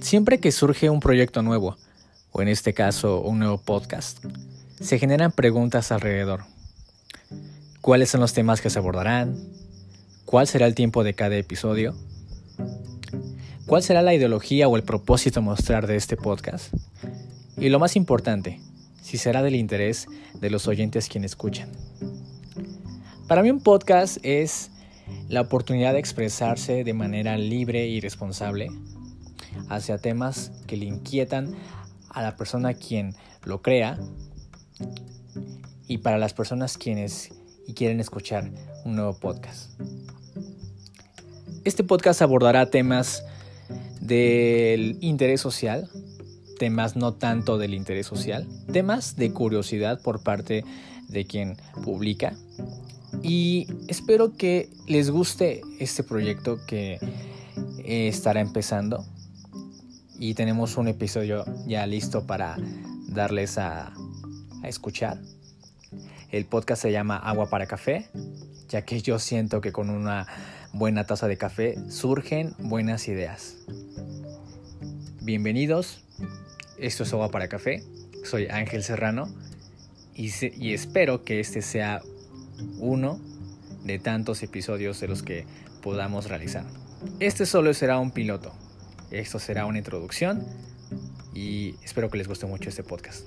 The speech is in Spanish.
Siempre que surge un proyecto nuevo, o en este caso un nuevo podcast, se generan preguntas alrededor. ¿Cuáles son los temas que se abordarán? ¿Cuál será el tiempo de cada episodio? ¿Cuál será la ideología o el propósito mostrar de este podcast? Y lo más importante, si será del interés de los oyentes quienes escuchan. Para mí un podcast es la oportunidad de expresarse de manera libre y responsable hacia temas que le inquietan a la persona quien lo crea y para las personas quienes quieren escuchar un nuevo podcast. Este podcast abordará temas del interés social, temas no tanto del interés social, temas de curiosidad por parte de quien publica. Y espero que les guste este proyecto que estará empezando y tenemos un episodio ya listo para darles a, escuchar. El podcast se llama Agua para Café, ya que yo siento que con una buena taza de café surgen buenas ideas. Bienvenidos, esto es Agua para Café, soy Ángel Serrano y, espero que este sea uno de tantos episodios de los que podamos realizar. Este solo será un piloto esto será una introducción y espero que les guste mucho este podcast.